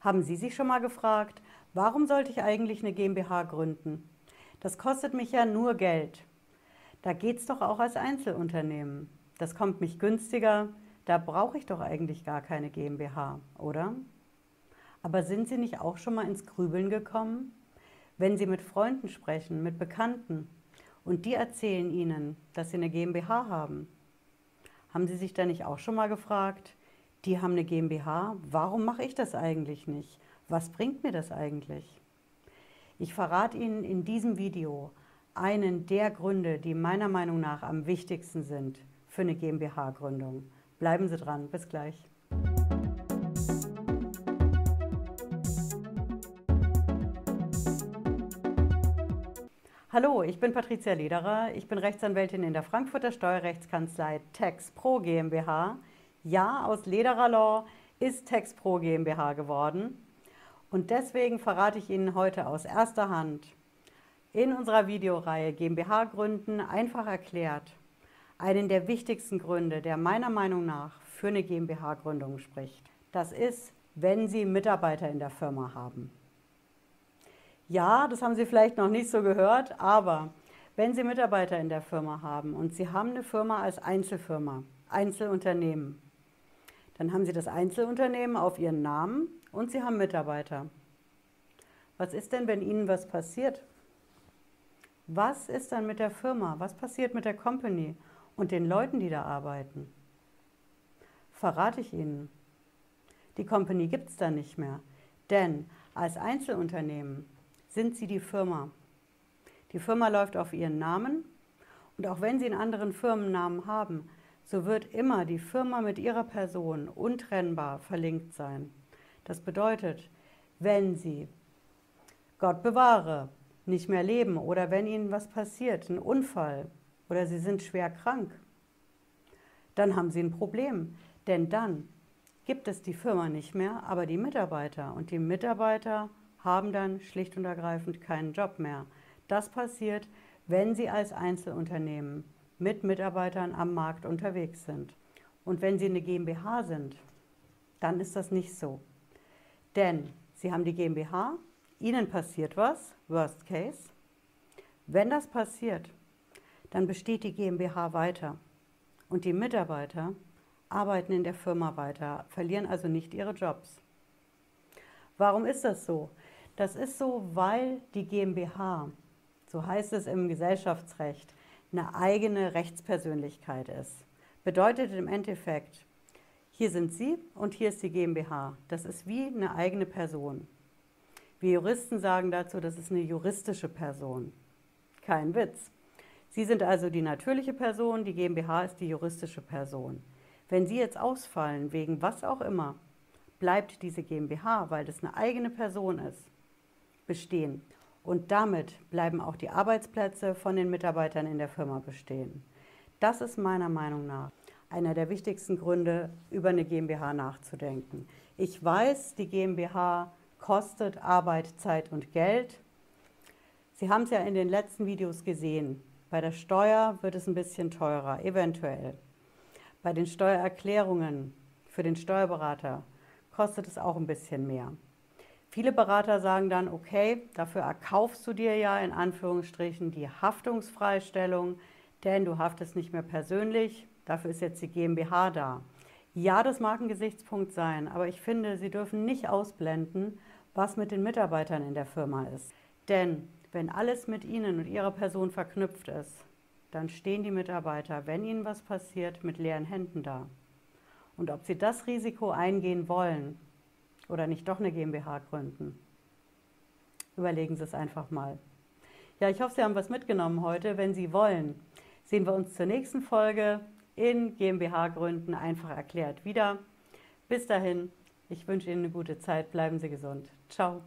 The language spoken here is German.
Haben Sie sich schon mal gefragt, warum sollte ich eigentlich eine GmbH gründen? Das kostet mich ja nur Geld. Da geht es doch auch als Einzelunternehmen. Das kommt mich günstiger, da brauche ich doch eigentlich gar keine GmbH, oder? Aber sind Sie nicht auch schon mal ins Grübeln gekommen? Wenn Sie mit Freunden sprechen, mit Bekannten und die erzählen Ihnen, dass Sie eine GmbH haben, haben Sie sich da nicht auch schon mal gefragt, die haben eine GmbH, warum mache ich das eigentlich nicht? Was bringt mir das eigentlich? Ich verrate Ihnen in diesem Video einen der Gründe, die meiner Meinung nach am wichtigsten sind für eine GmbH-Gründung. Bleiben Sie dran, bis gleich. Hallo, ich bin Patricia Lederer. Ich bin Rechtsanwältin in der Frankfurter Steuerrechtskanzlei Tax Pro GmbH. Ja, aus Lederer Law ist Tax Pro GmbH geworden. Und deswegen verrate ich Ihnen heute aus erster Hand in unserer Videoreihe GmbH gründen einfach erklärt einen der wichtigsten Gründe, der meiner Meinung nach für eine GmbH-Gründung spricht. Das ist, wenn Sie Mitarbeiter in der Firma haben. Ja, das haben Sie vielleicht noch nicht so gehört, aber wenn Sie Mitarbeiter in der Firma haben und Sie haben eine Firma als Einzelfirma, Einzelunternehmen, dann haben Sie das Einzelunternehmen auf Ihren Namen und Sie haben Mitarbeiter. Was ist denn, wenn Ihnen was passiert? Was ist dann mit der Firma? Was passiert mit der Company und den Leuten, die da arbeiten? Verrate ich Ihnen. Die Company gibt es dann nicht mehr. Denn als Einzelunternehmen sind sie die Firma. Die Firma läuft auf ihren Namen und auch wenn sie einen anderen Firmennamen haben, so wird immer die Firma mit ihrer Person untrennbar verlinkt sein. Das bedeutet, wenn sie, Gott bewahre, nicht mehr leben oder wenn ihnen was passiert, ein Unfall oder sie sind schwer krank, dann haben sie ein Problem. Denn dann gibt es die Firma nicht mehr, aber die Mitarbeiter. Und die Mitarbeiter haben dann schlicht und ergreifend keinen Job mehr. Das passiert, wenn sie als Einzelunternehmen mit Mitarbeitern am Markt unterwegs sind. Und wenn sie eine GmbH sind, dann ist das nicht so. Denn sie haben die GmbH, ihnen passiert was, Worst Case. Wenn das passiert, dann besteht die GmbH weiter. Und die Mitarbeiter arbeiten in der Firma weiter, verlieren also nicht ihre Jobs. Warum ist das so? Das ist so, weil die GmbH, so heißt es im Gesellschaftsrecht, eine eigene Rechtspersönlichkeit ist. Bedeutet im Endeffekt, hier sind Sie und hier ist die GmbH. Das ist wie eine eigene Person. Wir Juristen sagen dazu, das ist eine juristische Person. Kein Witz. Sie sind also die natürliche Person, die GmbH ist die juristische Person. Wenn Sie jetzt ausfallen, wegen was auch immer, bleibt diese GmbH, weil das eine eigene Person ist, bestehen. Und damit bleiben auch die Arbeitsplätze von den Mitarbeitern in der Firma bestehen. Das ist meiner Meinung nach einer der wichtigsten Gründe, über eine GmbH nachzudenken. Ich weiß, die GmbH kostet Arbeit, Zeit und Geld. Sie haben es ja in den letzten Videos gesehen. Bei der Steuer wird es ein bisschen teurer, eventuell. Bei den Steuererklärungen für den Steuerberater kostet es auch ein bisschen mehr. Viele Berater sagen dann, okay, dafür erkaufst du dir ja in Anführungsstrichen die Haftungsfreistellung, denn du haftest nicht mehr persönlich, dafür ist jetzt die GmbH da. Ja, das mag ein Gesichtspunkt sein, aber ich finde, Sie dürfen nicht ausblenden, was mit den Mitarbeitern in der Firma ist. Denn wenn alles mit Ihnen und Ihrer Person verknüpft ist, dann stehen die Mitarbeiter, wenn ihnen was passiert, mit leeren Händen da. Und ob Sie das Risiko eingehen wollen, oder nicht doch eine GmbH gründen? Überlegen Sie es einfach mal. Ja, ich hoffe, Sie haben was mitgenommen heute. Wenn Sie wollen, sehen wir uns zur nächsten Folge in GmbH gründen einfach erklärt wieder. Bis dahin, ich wünsche Ihnen eine gute Zeit. Bleiben Sie gesund. Ciao.